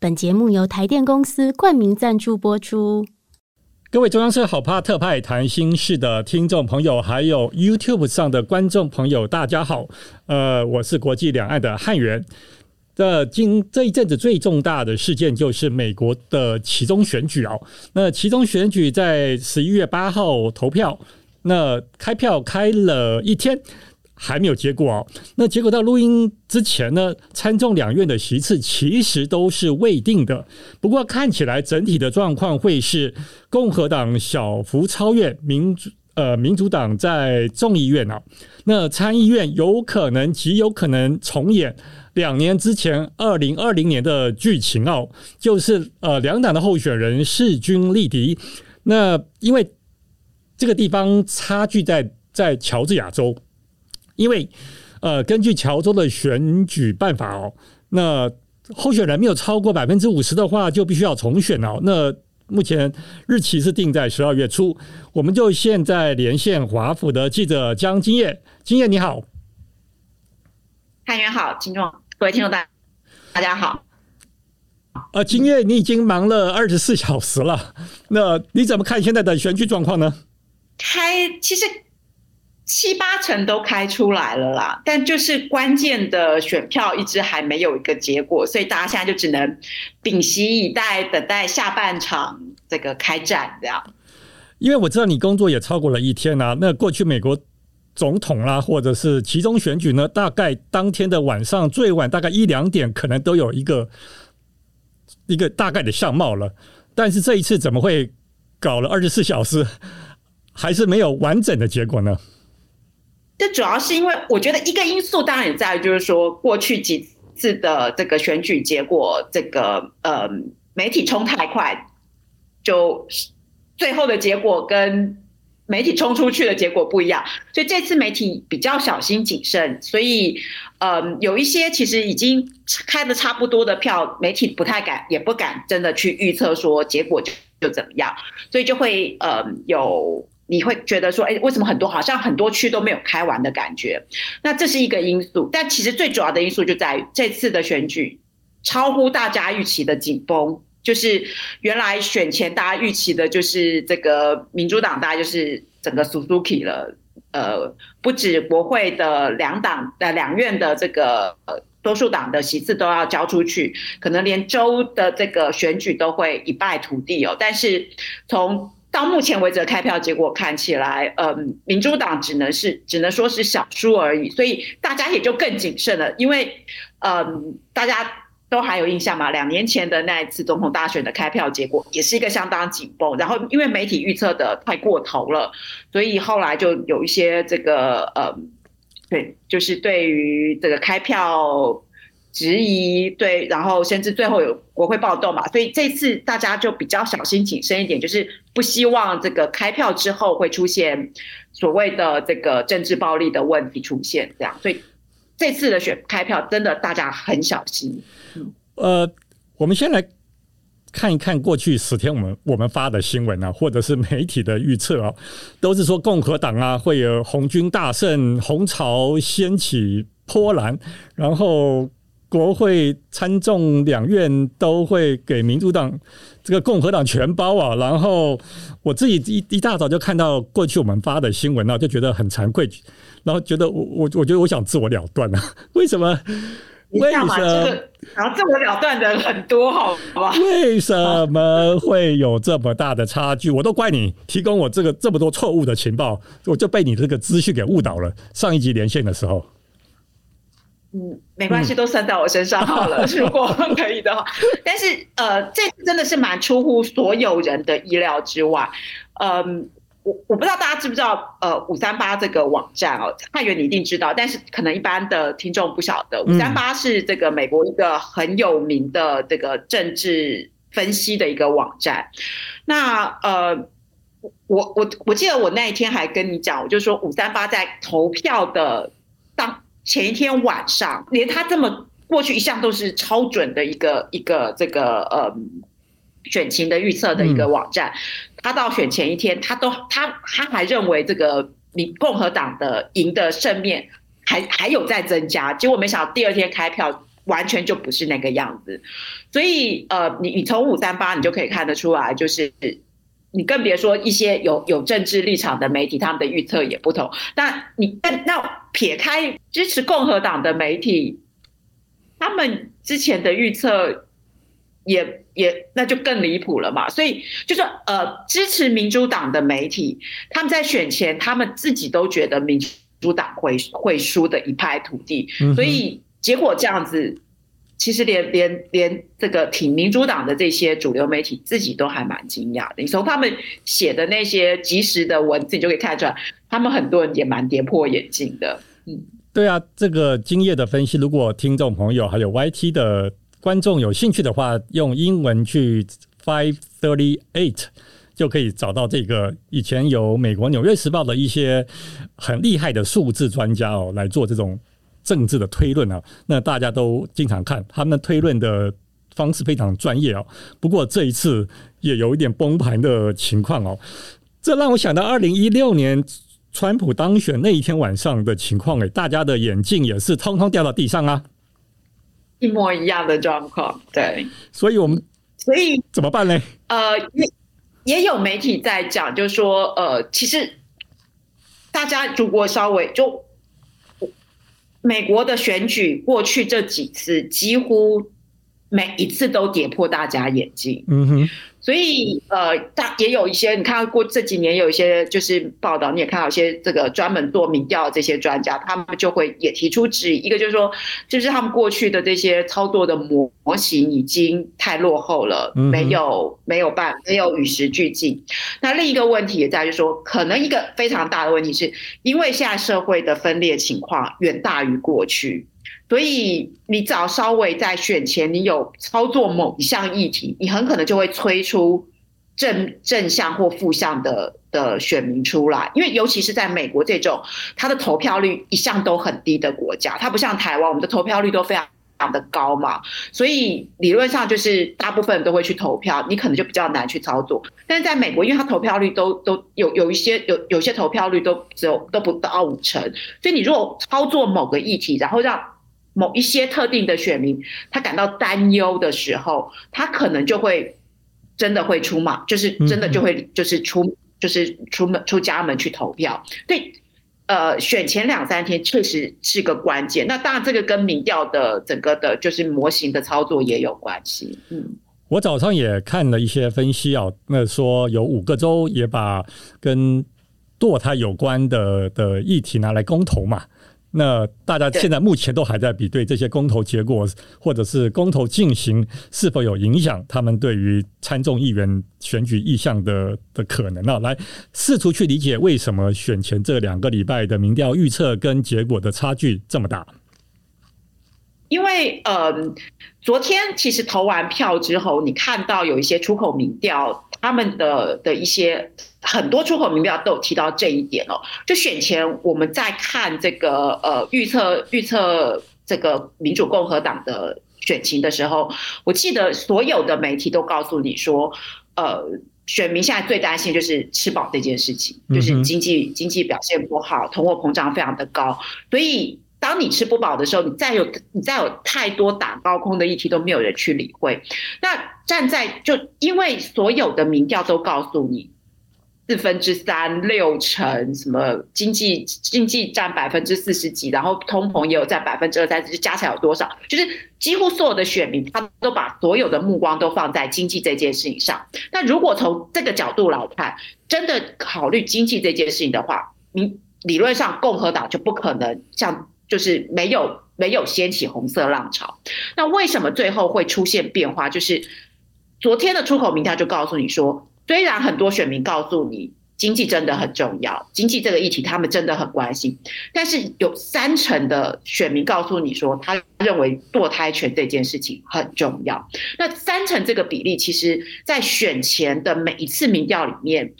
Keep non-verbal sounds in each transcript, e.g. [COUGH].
本节目由台电公司冠名赞助播出。各位中央社好怕特派谈心事的听众朋友，还有 YouTube 上的观众朋友，大家好。呃，我是国际两岸的汉源。这今这一阵子最重大的事件就是美国的其中选举哦。那其中选举在十一月八号投票，那开票开了一天。还没有结果哦。那结果到录音之前呢，参众两院的席次其实都是未定的。不过看起来整体的状况会是共和党小幅超越民主，呃，民主党在众议院啊。那参议院有可能极有可能重演两年之前二零二零年的剧情哦，就是呃两党的候选人势均力敌。那因为这个地方差距在在乔治亚州。因为，呃，根据乔州的选举办法哦，那候选人没有超过百分之五十的话，就必须要重选哦。那目前日期是定在十二月初，我们就现在连线华府的记者江金叶。金叶你好，汉元好，听众各位听众大大家好。呃，金叶你已经忙了二十四小时了，那你怎么看现在的选举状况呢？开其实。七八成都开出来了啦，但就是关键的选票一直还没有一个结果，所以大家现在就只能屏息以待，等待下半场这个开战这样。因为我知道你工作也超过了一天啊，那过去美国总统啦，或者是其中选举呢，大概当天的晚上最晚大概一两点，可能都有一个一个大概的相貌了。但是这一次怎么会搞了二十四小时，还是没有完整的结果呢？这主要是因为我觉得一个因素，当然也在就是说，过去几次的这个选举结果，这个呃媒体冲太快，就最后的结果跟媒体冲出去的结果不一样，所以这次媒体比较小心谨慎，所以呃有一些其实已经开的差不多的票，媒体不太敢，也不敢真的去预测说结果就就怎么样，所以就会呃有。你会觉得说，哎，为什么很多好像很多区都没有开完的感觉？那这是一个因素，但其实最主要的因素就在于这次的选举超乎大家预期的紧绷。就是原来选前大家预期的就是这个民主党，大家就是整个 Suzuki 了。呃，不止国会的两党的两院的这个多数党的席次都要交出去，可能连州的这个选举都会一败涂地哦。但是从到目前为止的开票结果看起来，嗯，民主党只能是只能说是小输而已，所以大家也就更谨慎了，因为，嗯，大家都还有印象嘛，两年前的那一次总统大选的开票结果也是一个相当紧绷，然后因为媒体预测的太过头了，所以后来就有一些这个，嗯，对，就是对于这个开票。质疑对，然后甚至最后有国会暴动嘛，所以这次大家就比较小心谨慎一点，就是不希望这个开票之后会出现所谓的这个政治暴力的问题出现，这样，所以这次的选开票真的大家很小心。呃，我们先来看一看过去十天我们我们发的新闻啊，或者是媒体的预测啊，都是说共和党啊会有红军大胜，红潮掀起波澜，然后。国会参众两院都会给民主党这个共和党全包啊！然后我自己一一大早就看到过去我们发的新闻啊，就觉得很惭愧，然后觉得我我我觉得我想自我了断啊！[LAUGHS] 为什么？为什么？然后自我了断的人很多，好吧？为什么会有这么大的差距？我都怪你提供我这个这么多错误的情报，我就被你这个资讯给误导了。上一集连线的时候。嗯，没关系，都算在我身上好了。嗯、[LAUGHS] 如果可以的话，但是呃，这真的是蛮出乎所有人的意料之外。嗯，我我不知道大家知不知道，呃，五三八这个网站哦，汉源你一定知道，但是可能一般的听众不晓得，五三八是这个美国一个很有名的这个政治分析的一个网站。那呃，我我我记得我那一天还跟你讲，我就说五三八在投票的当前一天晚上，连他这么过去一向都是超准的一个一个这个呃选情的预测的一个网站，他到选前一天，他都他他还认为这个民共和党的赢的胜面还还有在增加，结果没想到第二天开票。完全就不是那个样子，所以呃，你你从五三八你就可以看得出来，就是你更别说一些有有政治立场的媒体，他们的预测也不同。但你但那撇开支持共和党的媒体，他们之前的预测也也那就更离谱了嘛。所以就是呃，支持民主党的媒体，他们在选前他们自己都觉得民主党会会输的一败涂地，所以。结果这样子，其实连连连这个挺民主党的这些主流媒体自己都还蛮惊讶的。你从他们写的那些即时的文字，你就可以看出来，他们很多人也蛮跌破眼镜的。嗯，对啊，这个精业的分析，如果听众朋友还有 YT 的观众有兴趣的话，用英文去 Five Thirty Eight 就可以找到这个以前有美国纽约时报的一些很厉害的数字专家哦来做这种。政治的推论啊，那大家都经常看，他们推论的方式非常专业哦。不过这一次也有一点崩盘的情况哦，这让我想到二零一六年川普当选那一天晚上的情况，哎，大家的眼镜也是通通掉到地上啊，一模一样的状况。对，所以我们所以怎么办呢？呃，也也有媒体在讲，就是说，呃，其实大家如果稍微就。美国的选举过去这几次几乎每一次都跌破大家眼镜。嗯哼。所以，呃，大也有一些，你看过这几年有一些就是报道，你也看到一些这个专门做民调的这些专家，他们就会也提出质疑。一个就是说，就是他们过去的这些操作的模模型已经太落后了，没有没有办没有与时俱进。那另一个问题也在于说，可能一个非常大的问题是因为现在社会的分裂情况远大于过去。所以你只要稍微在选前，你有操作某一项议题，你很可能就会催出正正向或负向的的选民出来。因为尤其是在美国这种，它的投票率一向都很低的国家，它不像台湾，我们的投票率都非常非常的高嘛。所以理论上就是大部分都会去投票，你可能就比较难去操作。但是在美国，因为它投票率都都有有一些有有些投票率都只有都不到五成，所以你如果操作某个议题，然后让某一些特定的选民，他感到担忧的时候，他可能就会真的会出马，就是真的就会就是出就是出门出家门去投票。对，呃，选前两三天确实是个关键。那当然，这个跟民调的整个的就是模型的操作也有关系。嗯，我早上也看了一些分析啊，那说有五个州也把跟堕胎有关的的议题拿来公投嘛。那大家现在目前都还在比对这些公投结果，或者是公投进行是否有影响他们对于参众议员选举意向的的可能啊，来试图去理解为什么选前这两个礼拜的民调预测跟结果的差距这么大。因为呃，昨天其实投完票之后，你看到有一些出口民调，他们的的一些。很多出口民调都有提到这一点哦。就选前我们在看这个呃预测预测这个民主共和党的选情的时候，我记得所有的媒体都告诉你说，呃，选民现在最担心就是吃饱这件事情，就是经济经济表现不好，通货膨胀非常的高。所以当你吃不饱的时候，你再有你再有太多打高空的议题都没有人去理会。那站在就因为所有的民调都告诉你。四分之三、六成，什么经济经济占百分之四十几，然后通膨也有占百分之二三十，加起来有多少？就是几乎所有的选民，他都把所有的目光都放在经济这件事情上。那如果从这个角度来看，真的考虑经济这件事情的话，你理论上共和党就不可能像就是没有没有掀起红色浪潮。那为什么最后会出现变化？就是昨天的出口民调就告诉你说。虽然很多选民告诉你，经济真的很重要，经济这个议题他们真的很关心。但是有三成的选民告诉你说，他认为堕胎权这件事情很重要。那三成这个比例，其实在选前的每一次民调里面。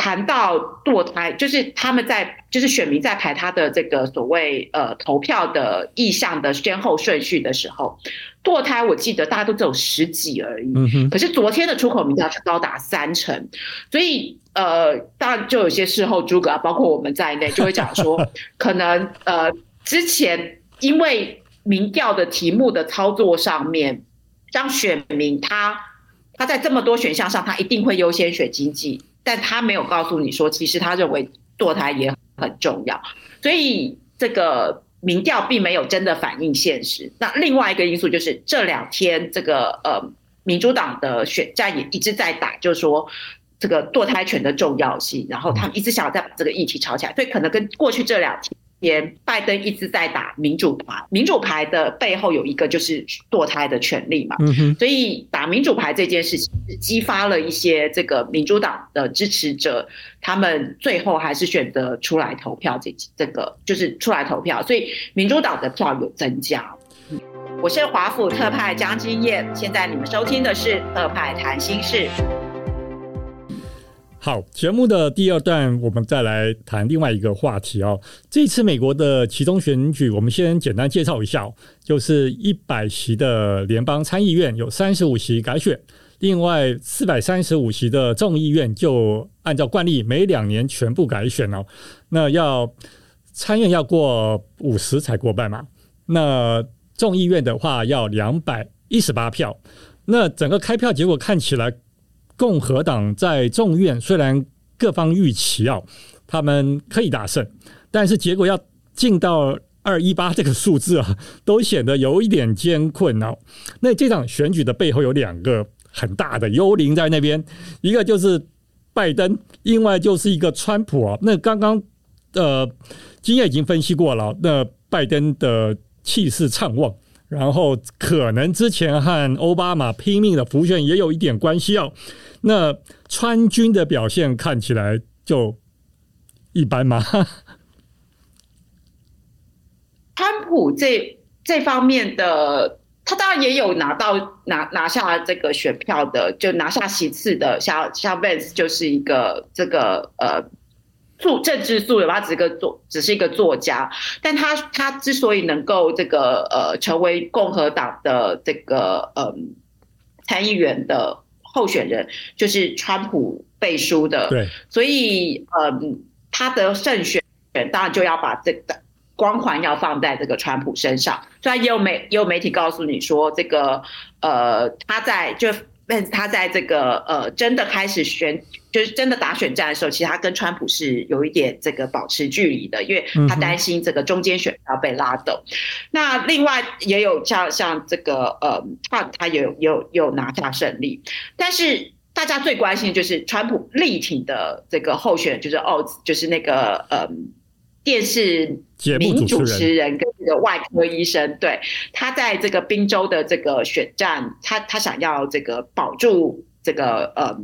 谈到堕胎，就是他们在，就是选民在排他的这个所谓呃投票的意向的先后顺序的时候，堕胎我记得大家都只有十几而已，可是昨天的出口民调是高达三成，所以呃，当然就有些事后诸葛啊，包括我们在内，就会讲说，[LAUGHS] 可能呃之前因为民调的题目的操作上面，让选民他他在这么多选项上，他一定会优先选经济。但他没有告诉你说，其实他认为堕胎也很重要，所以这个民调并没有真的反映现实。那另外一个因素就是这两天这个呃民主党的选战也一直在打，就是说这个堕胎权的重要性，然后他们一直想要再把这个议题炒起来，所以可能跟过去这两天。拜登一直在打民主牌，民主牌的背后有一个就是堕胎的权利嘛，所以打民主牌这件事情激发了一些这个民主党的支持者，他们最后还是选择出来投票，这这个就是出来投票，所以民主党的票有增加。我是华府特派江金燕，现在你们收听的是特派谈心事。好，节目的第二段，我们再来谈另外一个话题哦。这次美国的其中选举，我们先简单介绍一下，就是一百席的联邦参议院有三十五席改选，另外四百三十五席的众议院就按照惯例每两年全部改选哦。那要参院要过五十才过半嘛，那众议院的话要两百一十八票。那整个开票结果看起来。共和党在众院虽然各方预期啊，他们可以大胜，但是结果要进到二一八这个数字啊，都显得有一点艰困哦。那这场选举的背后有两个很大的幽灵在那边，一个就是拜登，另外就是一个川普啊。那刚刚呃，经验已经分析过了，那拜登的气势畅旺。然后可能之前和奥巴马拼命的浮选也有一点关系哦。那川军的表现看起来就一般吗？[LAUGHS] 川普这这方面的，他当然也有拿到拿拿下这个选票的，就拿下席次的，像像 Vance 就是一个这个呃。素政治素养，他只是个作，只是一个作家。但他他之所以能够这个呃成为共和党的这个嗯参议员的候选人，就是川普背书的。对，所以嗯、呃，他的胜选当然就要把这个光环要放在这个川普身上。虽然也有媒也有媒体告诉你说，这个呃他在就。但是他在这个呃，真的开始选，就是真的打选战的时候，其实他跟川普是有一点这个保持距离的，因为他担心这个中间选票被拉走。那另外也有像像这个呃，他他也有有有拿下胜利，但是大家最关心的就是川普力挺的这个候选人，就是奥，就是那个呃。电视名主持人跟这个外科医生，对，他在这个滨州的这个选战，他他想要这个保住这个呃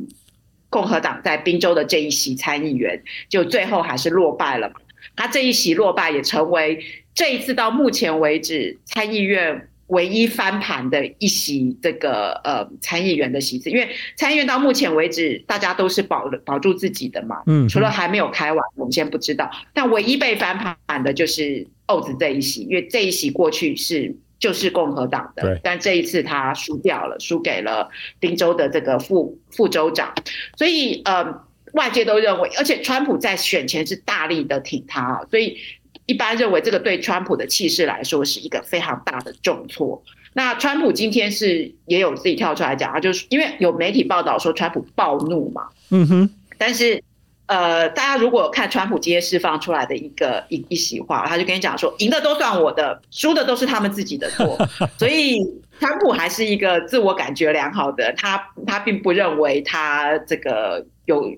共和党在滨州的这一席参议员，就最后还是落败了嘛。他这一席落败也成为这一次到目前为止参议院。唯一翻盘的一席这个呃参议员的席次，因为参议院到目前为止大家都是保保住自己的嘛，嗯，除了还没有开完，我们先不知道。但唯一被翻盘的就是欧子这一席，因为这一席过去是就是共和党的，但这一次他输掉了，输给了宾州的这个副副州长，所以呃外界都认为，而且川普在选前是大力的挺他，所以。一般认为，这个对川普的气势来说是一个非常大的重挫。那川普今天是也有自己跳出来讲，他就是因为有媒体报道说川普暴怒嘛，嗯哼。但是，呃，大家如果看川普今天释放出来的一个一一席话，他就跟你讲说，赢的都算我的，输的都是他们自己的错。[LAUGHS] 所以，川普还是一个自我感觉良好的，他他并不认为他这个有。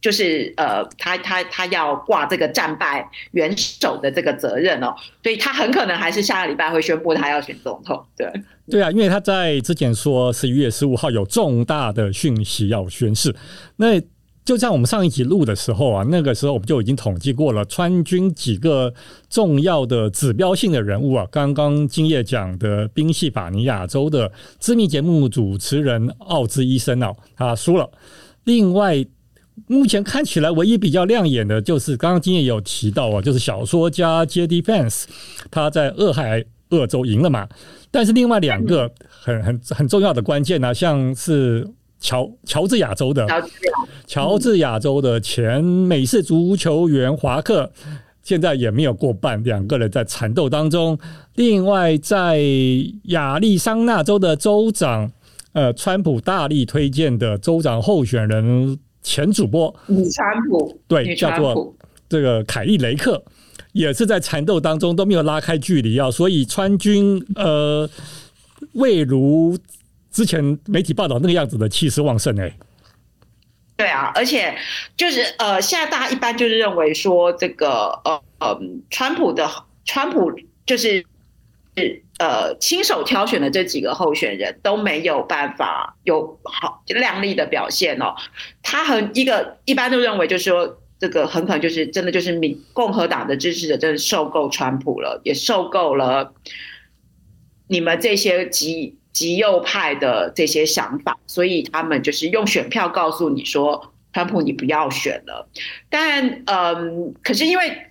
就是呃，他他他要挂这个战败元首的这个责任哦，所以他很可能还是下个礼拜会宣布他要选总统。对对啊，因为他在之前说十一月十五号有重大的讯息要宣示，那就像我们上一集录的时候啊，那个时候我们就已经统计过了川军几个重要的指标性的人物啊。刚刚今夜讲的宾夕法尼亚州的知名节目主持人奥兹医生啊，他输了。另外，目前看起来唯一比较亮眼的就是刚刚金也有提到啊，就是小说家 J.D. Vance，他在俄亥俄州赢了嘛。但是另外两个很很很重要的关键呢、啊，像是。乔乔治亚州的乔治亚州的前美式足球员华克，现在也没有过半，两个人在缠斗当中。另外，在亚利桑那州的州长，呃，川普大力推荐的州长候选人前主播女川普，对，叫做这个凯利雷克，也是在缠斗当中都没有拉开距离啊，所以川军呃，未如。之前媒体报道那个样子的气势旺盛哎、欸，对啊，而且就是呃，现在大家一般就是认为说这个呃呃，川普的川普就是呃亲手挑选的这几个候选人都没有办法有好亮丽的表现哦。他很一个一般都认为就是说这个很可能就是真的就是民共和党的支持者真的受够川普了，也受够了你们这些极。极右派的这些想法，所以他们就是用选票告诉你说，川普你不要选了。但嗯，可是因为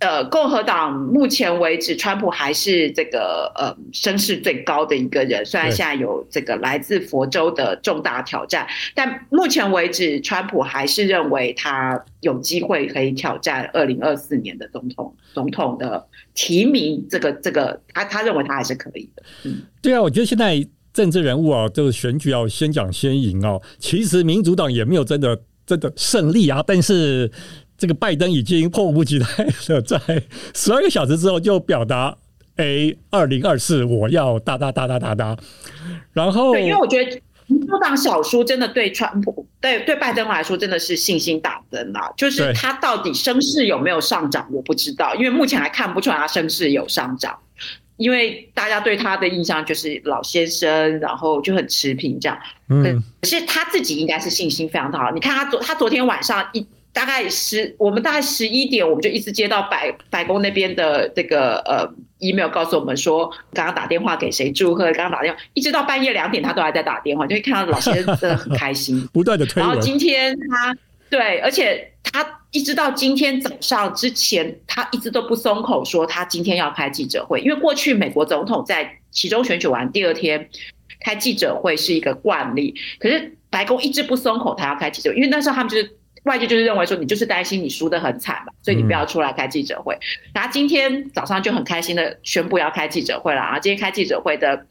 呃，共和党目前为止，川普还是这个呃声势最高的一个人。虽然现在有这个来自佛州的重大挑战，但目前为止，川普还是认为他有机会可以挑战二零二四年的总统总统的。提名这个这个，他他认为他还是可以的。嗯，对啊，我觉得现在政治人物啊，就是选举要先讲先赢哦。其实民主党也没有真的真的胜利啊，但是这个拜登已经迫不及待的在十二个小时之后就表达，A，二零二四我要哒哒哒哒哒哒。然后，对，因为我觉得。民主党小输真的对川普对对拜登来说真的是信心大增啊！就是他到底声势有没有上涨，我不知道，因为目前还看不出来他声势有上涨，因为大家对他的印象就是老先生，然后就很持平这样。嗯，可是他自己应该是信心非常的好。你看他昨他昨天晚上一。大概十，我们大概十一点，我们就一直接到白白宫那边的这个呃 email，告诉我们说，刚刚打电话给谁祝贺，刚刚打电话，一直到半夜两点，他都还在打电话，就会看到老先生真的很开心，[LAUGHS] 不断的推。然后今天他对，而且他一直到今天早上之前，他一直都不松口说他今天要开记者会，因为过去美国总统在其中选举完第二天开记者会是一个惯例，可是白宫一直不松口，他要开记者会，因为那时候他们就是。外界就是认为说，你就是担心你输得很惨嘛，所以你不要出来开记者会。然后今天早上就很开心的宣布要开记者会了啊！今天开记者会的，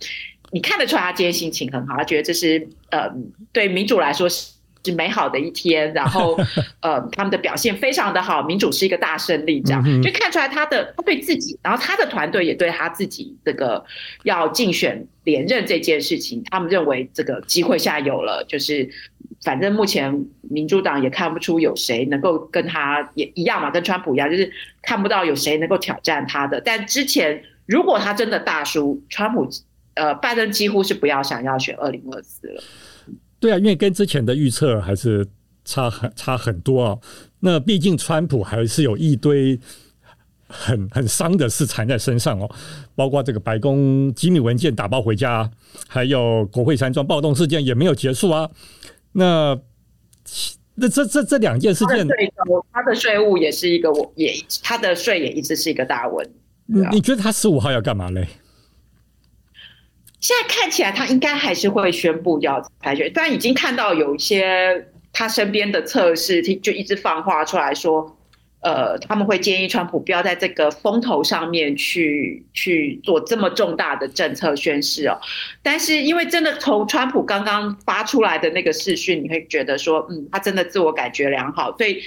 你看得出来他今天心情很好，他觉得这是呃对民主来说是是美好的一天。然后呃 [LAUGHS] 他们的表现非常的好，民主是一个大胜利，这样就看出来他的他对自己，然后他的团队也对他自己这个要竞选连任这件事情，他们认为这个机会下有了，就是。反正目前民主党也看不出有谁能够跟他也一样嘛，跟川普一样，就是看不到有谁能够挑战他的。但之前如果他真的大输，川普呃拜登几乎是不要想要选二零二四了。对啊，因为跟之前的预测还是差很差很多啊。那毕竟川普还是有一堆很很伤的事缠在身上哦，包括这个白宫机密文件打包回家，还有国会山庄暴动事件也没有结束啊。那那这这这两件事件，他的税务也是一个，我也他的税也一直是一个大问题。你觉得他十五号要干嘛嘞？现在看起来他应该还是会宣布要裁决，但已经看到有一些他身边的测试，就一直放话出来说。呃，他们会建议川普不要在这个风头上面去去做这么重大的政策宣示哦。但是，因为真的从川普刚刚发出来的那个视讯，你会觉得说，嗯，他真的自我感觉良好，所以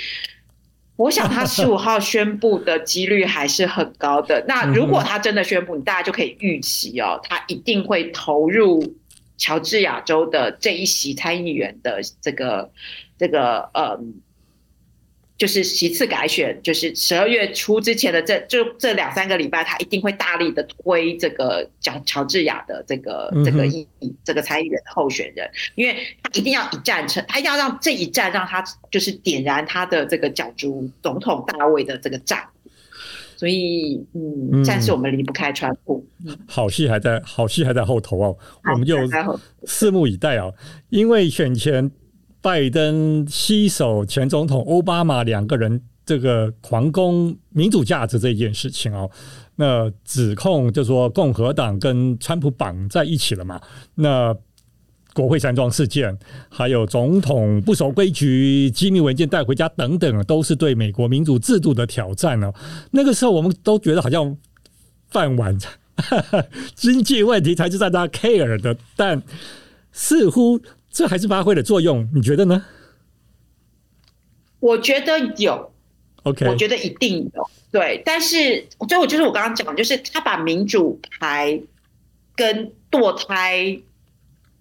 我想他十五号宣布的几率还是很高的。那如果他真的宣布，你大家就可以预期哦，他一定会投入乔治亚州的这一席参议员的这个这个呃。就是席次改选，就是十二月初之前的这就这两三个礼拜，他一定会大力的推这个乔乔治亚的这个这个议这个参议员候选人，因为他一定要一战成，他要让这一战让他就是点燃他的这个角逐总统大位的这个战，所以嗯，暂时我们离不开川普，好戏还在，好戏还在后头哦，我们就拭目以待哦，因为选前。拜登携手前总统奥巴马两个人这个狂攻民主价值这件事情哦，那指控就说共和党跟川普绑在一起了嘛？那国会山庄事件，还有总统不守规矩、机密文件带回家等等，都是对美国民主制度的挑战哦。那个时候我们都觉得好像饭碗 [LAUGHS] 经济问题才是在他 care 的，但似乎。这还是发挥了作用，你觉得呢？我觉得有，OK，我觉得一定有，对。但是最后就是我刚刚讲，就是他把民主牌跟堕胎，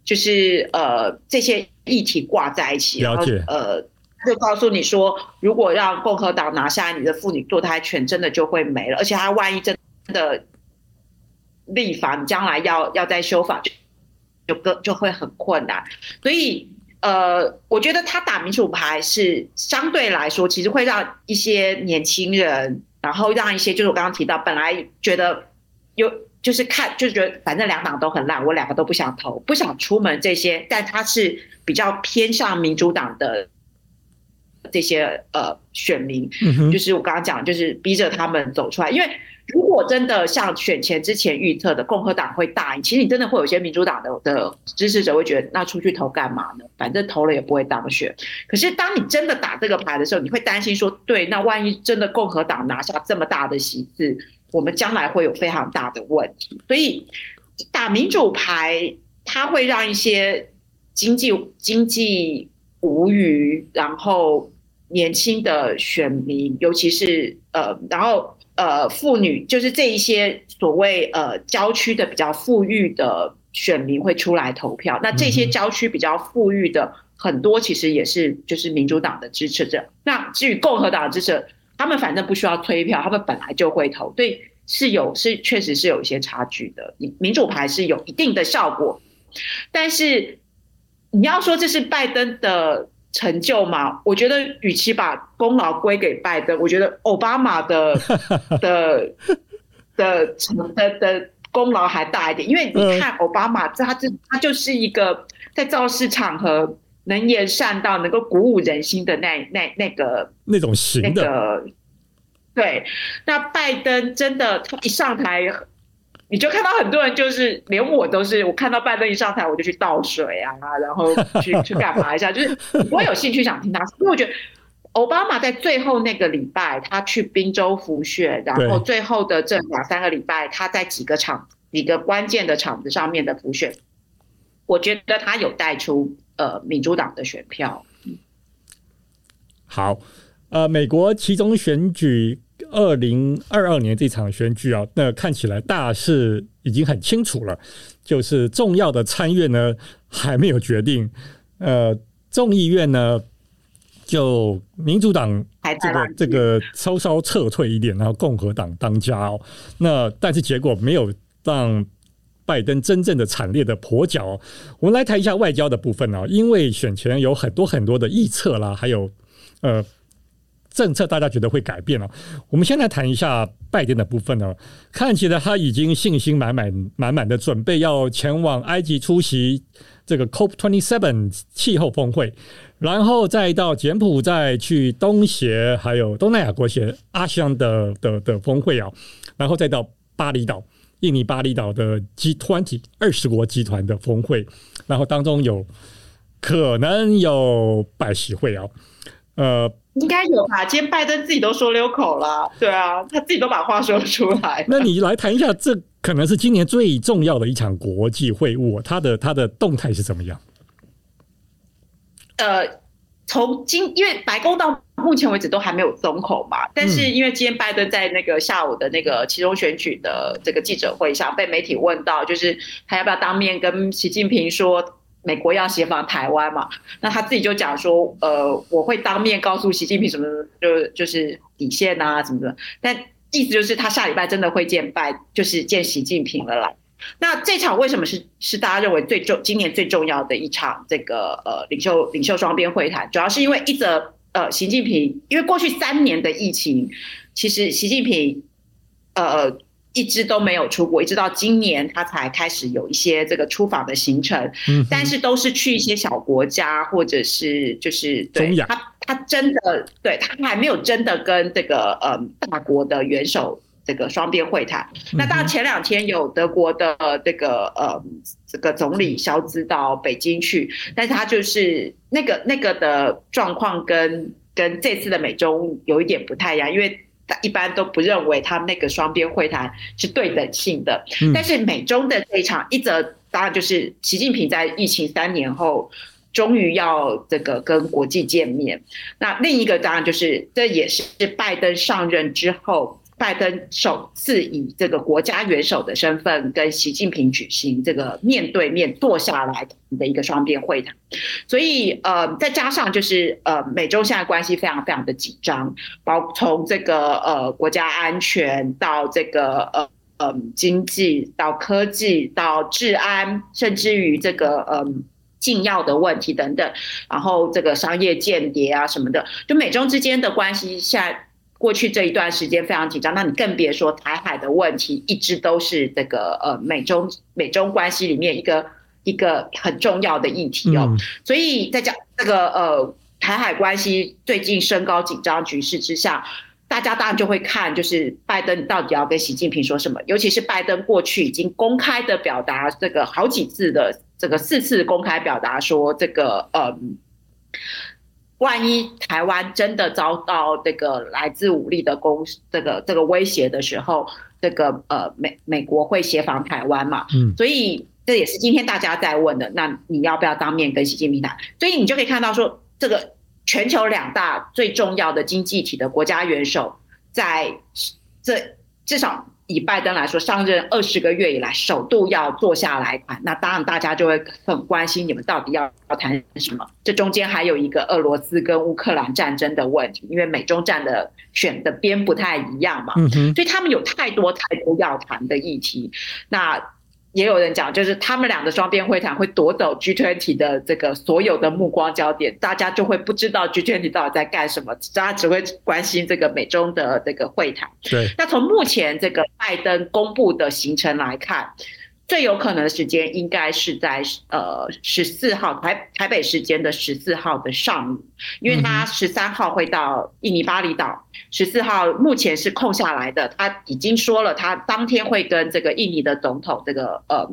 就是呃这些议题挂在一起，了解。呃，就告诉你说，如果让共和党拿下你的妇女堕胎权，真的就会没了。而且他万一真的立法，你将来要要再修法。就个就会很困难，所以呃，我觉得他打民主牌是相对来说，其实会让一些年轻人，然后让一些就是我刚刚提到，本来觉得有就是看就是觉得反正两党都很烂，我两个都不想投，不想出门这些，但他是比较偏向民主党的这些呃选民，就是我刚刚讲，就是逼着他们走出来，因为。如果真的像选前之前预测的共和党会大赢，其实你真的会有些民主党的的支持者会觉得，那出去投干嘛呢？反正投了也不会当选。可是当你真的打这个牌的时候，你会担心说，对，那万一真的共和党拿下这么大的席次，我们将来会有非常大的问题。所以打民主牌，它会让一些经济经济无虞，然后年轻的选民，尤其是呃，然后。呃，妇女就是这一些所谓呃郊区的比较富裕的选民会出来投票。那这些郊区比较富裕的很多其实也是就是民主党的支持者。那至于共和党的支持者，他们反正不需要推票，他们本来就会投。对，是有是确实是有一些差距的。民主牌是有一定的效果，但是你要说这是拜登的。成就嘛，我觉得与其把功劳归给拜登，我觉得奥巴马的 [LAUGHS] 的的成的的功劳还大一点。因为你看奥巴马，他这他就是一个在造势场合能言善道、能够鼓舞人心的那那那个那种型的。那个、对，那拜登真的他一上台。你就看到很多人，就是连我都是，我看到拜登一上台，我就去倒水啊，然后去去干嘛一下，就是我有兴趣想听他。[LAUGHS] 因为我觉得奥巴马在最后那个礼拜，他去宾州服选，然后最后的这两三个礼拜，他在几个场、几个关键的场子上面的浮选，我觉得他有带出呃民主党的选票。好，呃，美国其中选举。二零二二年这场选举啊，那看起来大势已经很清楚了，就是重要的参院呢还没有决定，呃，众议院呢就民主党这个这个稍稍撤退一点，然后共和党当家哦。那但是结果没有让拜登真正的惨烈的跛脚哦。我们来谈一下外交的部分啊，因为选前有很多很多的臆测啦，还有呃。政策大家觉得会改变了，我们先来谈一下拜登的部分呢。看起来他已经信心满满满满的准备要前往埃及出席这个 COP twenty seven 气候峰会，然后再到柬埔寨去东协还有东南亚国协阿西安的的的峰会啊，然后再到巴厘岛印尼巴厘岛的 G twenty 二十国集团的峰会，然后当中有可能有拜习会啊，呃。应该有吧？今天拜登自己都说溜口了，对啊，他自己都把话说出来。那你来谈一下，这可能是今年最重要的一场国际会晤，它的它的动态是怎么样？呃，从今因为白宫到目前为止都还没有松口嘛，但是因为今天拜登在那个下午的那个其中选举的这个记者会上被媒体问到，就是他要不要当面跟习近平说。美国要协防台湾嘛，那他自己就讲说，呃，我会当面告诉习近平什么，就就是底线啊什么的。但意思就是他下礼拜真的会见拜，就是见习近平了啦。那这场为什么是是大家认为最重今年最重要的一场这个呃领袖领袖双边会谈？主要是因为一则呃习近平，因为过去三年的疫情，其实习近平呃。一直都没有出国，一直到今年他才开始有一些这个出访的行程，嗯，但是都是去一些小国家，或者是就是对他他真的对他还没有真的跟这个呃大国的元首这个双边会谈。那到前两天有德国的这个呃这个总理肖兹到北京去，但是他就是那个那个的状况跟跟这次的美中有一点不太一样，因为。一般都不认为他们那个双边会谈是对等性的，但是美中的这一场，一则当然就是习近平在疫情三年后终于要这个跟国际见面，那另一个当然就是这也是拜登上任之后。拜登首次以这个国家元首的身份跟习近平举行这个面对面坐下来的一个双边会谈，所以呃，再加上就是呃，美中现在关系非常非常的紧张，包从这个呃国家安全到这个呃呃经济到科技到治安，甚至于这个呃禁药的问题等等，然后这个商业间谍啊什么的，就美中之间的关系现在。过去这一段时间非常紧张，那你更别说台海的问题，一直都是这个呃美中美中关系里面一个一个很重要的议题哦。所以在讲这个呃台海关系最近升高紧张局势之下，大家当然就会看，就是拜登到底要跟习近平说什么。尤其是拜登过去已经公开的表达这个好几次的这个四次公开表达说这个呃。万一台湾真的遭到这个来自武力的攻，这个这个威胁的时候，这个呃美美国会协防台湾嘛？嗯，所以这也是今天大家在问的。那你要不要当面跟习近平谈？所以你就可以看到说，这个全球两大最重要的经济体的国家元首，在这至少。以拜登来说，上任二十个月以来，首度要坐下来谈，那当然大家就会很关心你们到底要要谈什么。这中间还有一个俄罗斯跟乌克兰战争的问题，因为美中战的选的边不太一样嘛，所以他们有太多太多要谈的议题。那。也有人讲，就是他们俩的双边会谈会夺走 G20 的这个所有的目光焦点，大家就会不知道 G20 到底在干什么，大家只会关心这个美中的这个会谈。对，那从目前这个拜登公布的行程来看。最有可能的时间应该是在呃十四号台台北时间的十四号的上午，因为他十三号会到印尼巴厘岛，十四号目前是空下来的。他已经说了，他当天会跟这个印尼的总统这个呃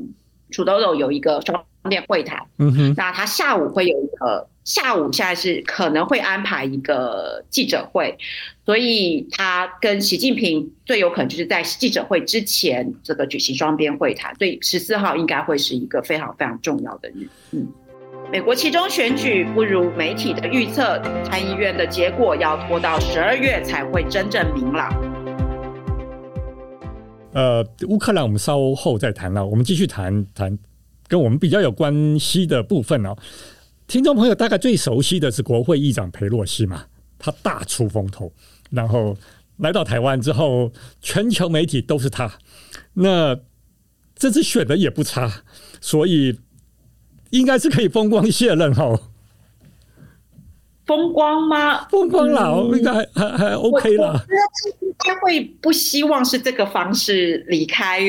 楚豆豆有一个双边会谈。嗯哼，那他下午会有一个。下午现在是可能会安排一个记者会，所以他跟习近平最有可能就是在记者会之前这个举行双边会谈，所以十四号应该会是一个非常非常重要的日。嗯，美国其中选举不如媒体的预测，参议院的结果要拖到十二月才会真正明朗。呃，乌克兰我们稍后再谈了，我们继续谈谈跟我们比较有关系的部分哦。听众朋友大概最熟悉的是国会议长裴洛西嘛，他大出风头，然后来到台湾之后，全球媒体都是他。那这次选的也不差，所以应该是可以风光卸任哈。风光吗？风光了，嗯、应该还还还 OK 了。我觉得应该会不希望是这个方式离开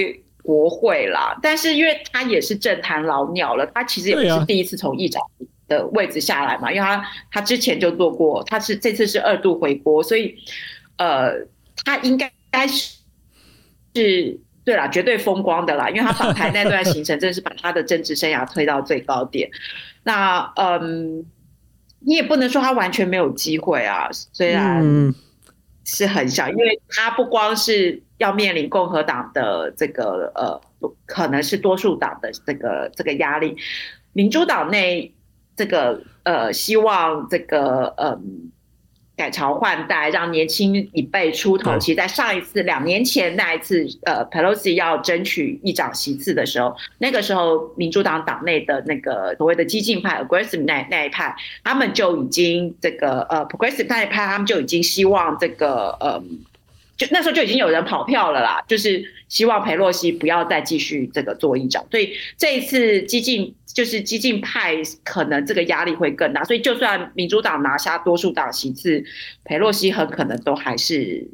国会啦，但是因为他也是政坛老鸟了，他其实也不是第一次从议长。的位置下来嘛，因为他他之前就做过，他是这次是二度回国，所以呃，他应该该是是对啦，绝对风光的啦，因为他访台那段行程真的是把他的政治生涯推到最高点。[LAUGHS] 那嗯，你也不能说他完全没有机会啊，虽然是很小，因为他不光是要面临共和党的这个呃，可能是多数党的这个这个压力，民主党内。这个呃，希望这个嗯，改朝换代，让年轻一辈出头。其实，在上一次两年前那一次，呃，Pelosi 要争取议长席次的时候，那个时候民主党党内的那个所谓的激进派 （Aggressive） 那那一派，他们就已经这个呃 Progressive 那一派，他们就已经希望这个呃。就那时候就已经有人跑票了啦，就是希望裴洛西不要再继续这个做议长，所以这一次激进就是激进派可能这个压力会更大，所以就算民主党拿下多数党席次，裴洛西很可能都还是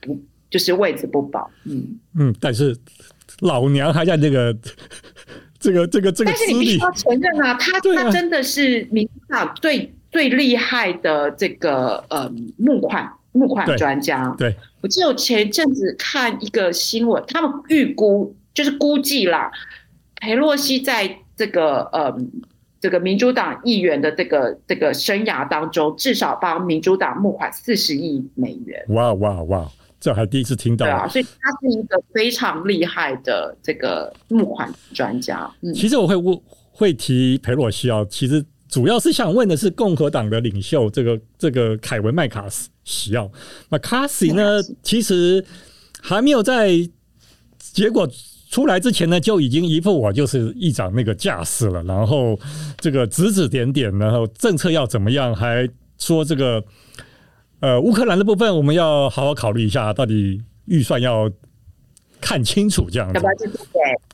不就是位置不保。嗯嗯，但是老娘还在这个这个这个这个，但是你必须要承认啊，他他真的是民主党最最厉害的这个呃募款募款专家，对。对我记得我前一阵子看一个新闻，他们预估就是估计啦，裴洛西在这个呃这个民主党议员的这个这个生涯当中，至少帮民主党募款四十亿美元。哇哇哇！这还第一次听到。对啊，所以他是一个非常厉害的这个募款专家。嗯，其实我会问会提裴洛西啊，其实主要是想问的是共和党的领袖这个这个凯文麦卡锡。需要那卡西呢？其实还没有在结果出来之前呢，就已经一副我就是议长那个架势了。然后这个指指点点，然后政策要怎么样，还说这个呃乌克兰的部分我们要好好考虑一下，到底预算要看清楚这样子。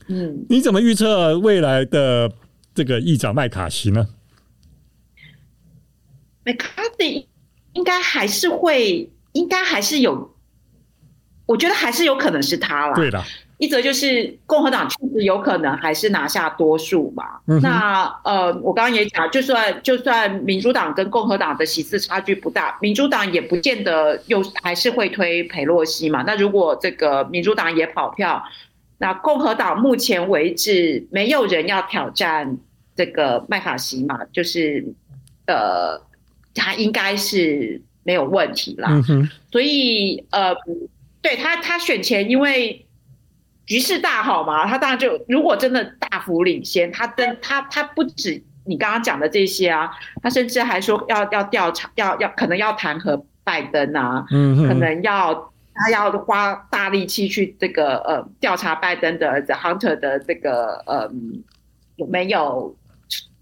嗯，你怎么预测未来的这个议长麦卡锡呢？麦卡锡。应该还是会，应该还是有，我觉得还是有可能是他啦。对的，一则就是共和党确实有可能还是拿下多数嘛。嗯、那呃，我刚刚也讲，就算就算民主党跟共和党的席次差距不大，民主党也不见得又还是会推裴洛西嘛。那如果这个民主党也跑票，那共和党目前为止没有人要挑战这个麦卡锡嘛，就是呃。他应该是没有问题啦，嗯、哼所以呃，对他他选前因为局势大好嘛，他当然就如果真的大幅领先，他跟他他不止你刚刚讲的这些啊，他甚至还说要要调查，要要可能要弹劾拜登啊，嗯、哼可能要他要花大力气去这个呃调查拜登的儿子 Hunter 的这个呃有没有。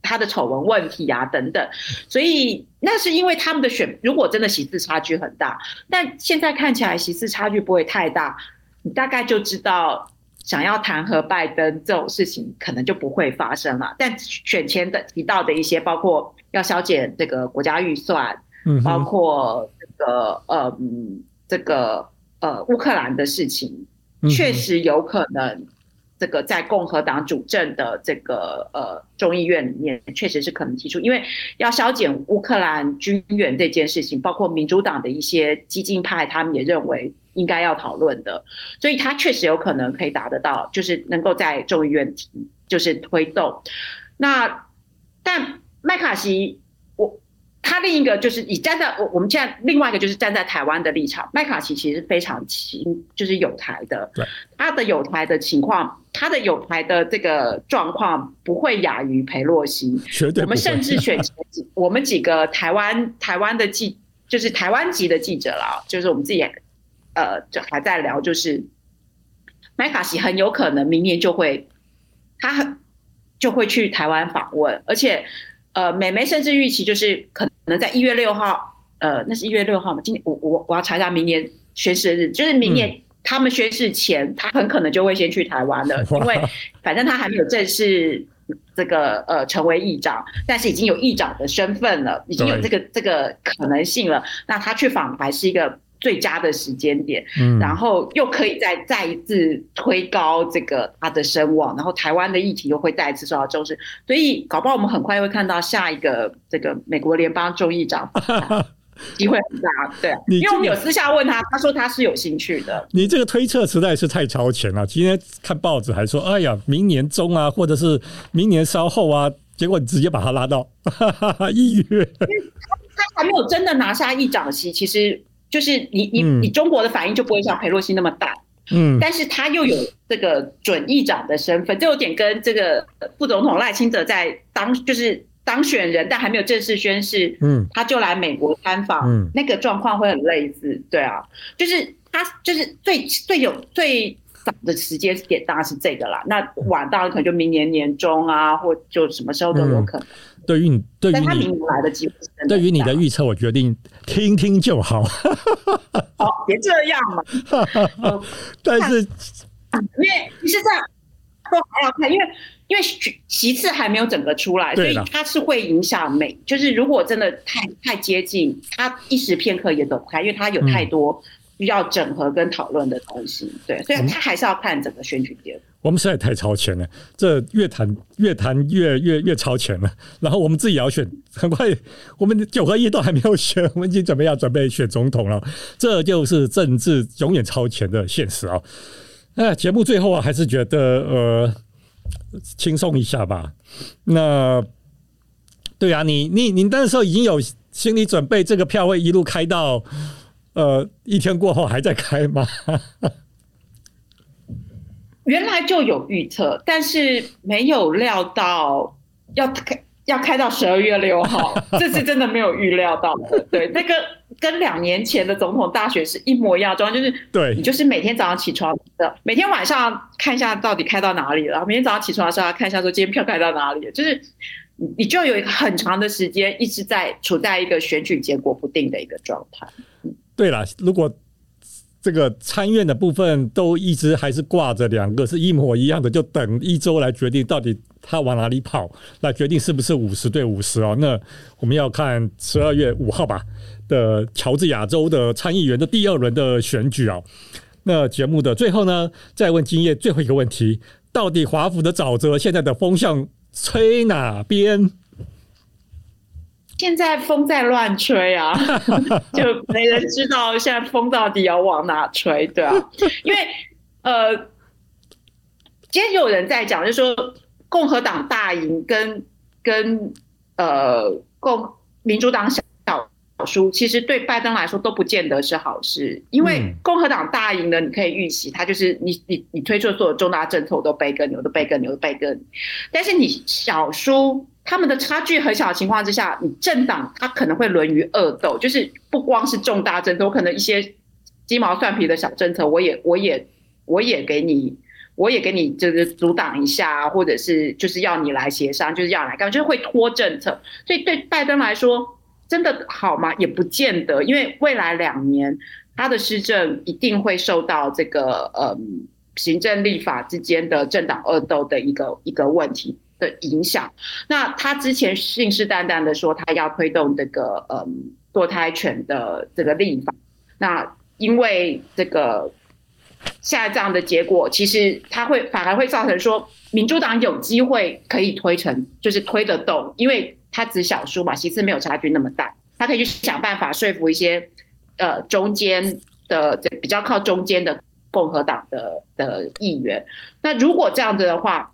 他的丑闻问题啊，等等，所以那是因为他们的选，如果真的席次差距很大，但现在看起来席次差距不会太大，你大概就知道想要弹劾拜登这种事情可能就不会发生了。但选前的提到的一些，包括要削减这个国家预算，嗯，包括这个呃这个呃乌克兰的事情，确实有可能。这个在共和党主政的这个呃众议院里面，确实是可能提出，因为要削减乌克兰军援这件事情，包括民主党的一些激进派，他们也认为应该要讨论的，所以他确实有可能可以达得到，就是能够在众议院提，就是推动。那但麦卡锡。他另一个就是以站在我我们现在另外一个就是站在台湾的立场，麦卡锡其实非常亲，就是有台的。对，他的有台的情况，他的有台的这个状况不会亚于裴洛西。绝对。我们甚至选几，[LAUGHS] 我们几个台湾台湾的记，就是台湾籍的记者啦，就是我们自己呃就还在聊，就是麦卡锡很有可能明年就会，他很就会去台湾访问，而且。呃，美媒甚至预期就是可能在一月六号，呃，那是一月六号嘛？今年我我我要查一下明年宣誓日，就是明年他们宣誓前，嗯、他很可能就会先去台湾了，因为反正他还没有正式这个呃成为议长，但是已经有议长的身份了，已经有这个这个可能性了。那他去访还是一个。最佳的时间点，嗯，然后又可以再再一次推高这个他的声望，然后台湾的议题又会再一次受到重视，所以搞不好我们很快会看到下一个这个美国联邦众议长，[LAUGHS] 机会很大，对，因为我们有私下问他，他说他是有兴趣的。你这个推测实在是太超前了。今天看报纸还说，哎呀，明年中啊，或者是明年稍后啊，结果你直接把他拉到一月，他他还没有真的拿下议长席，其实。就是你你你中国的反应就不会像裴洛西那么大，嗯，但是他又有这个准议长的身份，这有点跟这个副总统赖清德在当就是当选人，但还没有正式宣誓，嗯，他就来美国参访，嗯，那个状况会很类似，对啊，就是他就是最最有最早的时间点当然是这个啦，那晚到可能就明年年中啊，或就什么时候都有可能。嗯对于你，对于你来的机会，对于你的预测，我决定听听就好。好，别这样嘛。[LAUGHS] 但是，因为其实这样都还要看，因为因为其次还没有整个出来，所以它是会影响美。就是如果真的太太接近，它一时片刻也走不开，因为它有太多需要整合跟讨论的东西。对，所以它还是要看整个选举结果。我们实在太超前了，这越谈越谈越越越超前了。然后我们自己也要选，很快我们九合一都还没有选，[LAUGHS] 我们已经准备要准备选总统了。这就是政治永远超前的现实啊！那节目最后啊，还是觉得呃轻松一下吧。那对啊，你你你那时候已经有心理准备，这个票会一路开到呃一天过后还在开吗？原来就有预测，但是没有料到要开要开到十二月六号，[LAUGHS] 这是真的没有预料到的。对，那个跟两年前的总统大选是一模一样，状况就是对你就是每天早上起床的，每天晚上看一下到底开到哪里了，每天早上起床的时候看一下说今天票开到哪里了，就是你就有一个很长的时间一直在处在一个选举结果不定的一个状态。对了，如果。这个参院的部分都一直还是挂着两个是一模一样的，就等一周来决定到底他往哪里跑，来决定是不是五十对五十哦。那我们要看十二月五号吧的乔治亚州的参议员的第二轮的选举啊。那节目的最后呢，再问今夜最后一个问题：到底华府的沼泽现在的风向吹哪边？现在风在乱吹啊，[LAUGHS] 就没人知道现在风到底要往哪吹，对啊，因为呃，今天有人在讲，就是说共和党大赢跟跟呃共民主党小输，其实对拜登来说都不见得是好事，因为共和党大赢了，你可以预期他就是你你你推出的所有重大政策我都背跟你，我都背跟你，我都背跟你，但是你小输。他们的差距很小的情况之下，你政党它可能会沦于恶斗，就是不光是重大政策，我可能一些鸡毛蒜皮的小政策，我也我也我也给你，我也给你就是阻挡一下，或者是就是要你来协商，就是要来干，就是会拖政策。所以对拜登来说，真的好吗？也不见得，因为未来两年他的施政一定会受到这个嗯行政立法之间的政党恶斗的一个一个问题的影响，那他之前信誓旦旦的说他要推动这个嗯堕胎权的这个立法，那因为这个现在这样的结果，其实他会反而会造成说民主党有机会可以推成，就是推得动，因为他只小输嘛，其次没有差距那么大，他可以去想办法说服一些呃中间的比较靠中间的共和党的的议员。那如果这样子的话，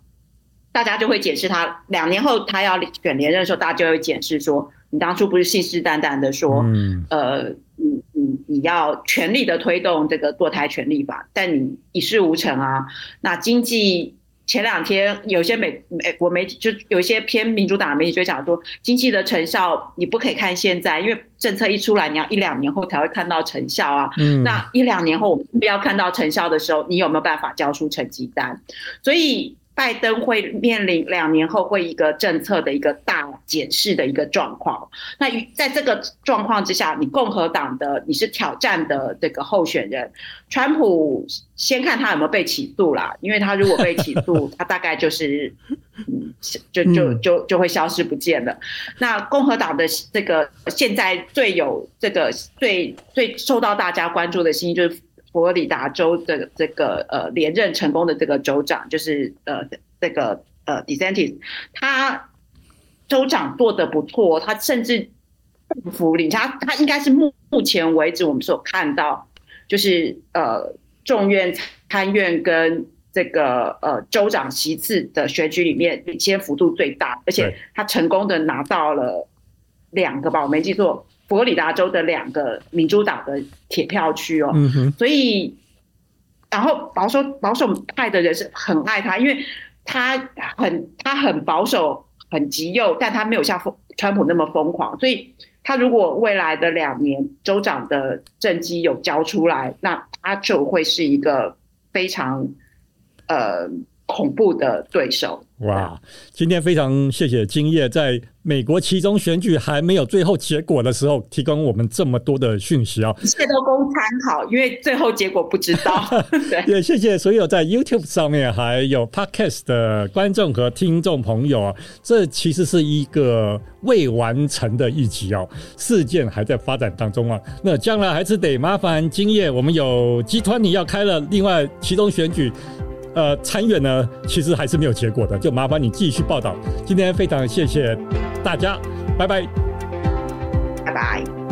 大家就会检视他两年后他要选连任的时候，大家就会检视说，你当初不是信誓旦旦的说，嗯、呃，你你你要全力的推动这个堕胎权利法，但你一事无成啊。那经济前两天有些美美国媒体就有一些偏民主党的媒体就讲说，经济的成效你不可以看现在，因为政策一出来，你要一两年后才会看到成效啊。嗯、那一两年后我们不要看到成效的时候，你有没有办法交出成绩单？所以。拜登会面临两年后会一个政策的一个大检视的一个状况。那在这个状况之下，你共和党的你是挑战的这个候选人，川普先看他有没有被起诉啦，因为他如果被起诉，[LAUGHS] 他大概就是嗯，就就就就会消失不见了。那共和党的这个现在最有这个最最受到大家关注的新闻就是。佛罗里达州的这个呃连任成功的这个州长，就是呃这个呃 DeSantis，他州长做的不错，他甚至不服领他，他应该是目目前为止我们所看到，就是呃众院参院跟这个呃州长席次的选举里面领先幅度最大，而且他成功的拿到了两个吧，我没记错。佛罗里达州的两个民主党的铁票区哦，嗯、所以，然后保守保守派的人是很爱他，因为他很他很保守，很极右，但他没有像川普那么疯狂，所以他如果未来的两年州长的政绩有交出来，那他就会是一个非常呃恐怖的对手。哇，今天非常谢谢金曄，在美国其中选举还没有最后结果的时候，提供我们这么多的讯息啊！一切都供参考，因为最后结果不知道。[LAUGHS] 对，也谢谢所有在 YouTube 上面还有 Podcast 的观众和听众朋友啊！这其实是一个未完成的一集哦，事件还在发展当中啊。那将来还是得麻烦金曄，我们有集团你要开了，另外其中选举。呃，参院呢，其实还是没有结果的，就麻烦你继续报道。今天非常谢谢大家，拜拜，拜拜。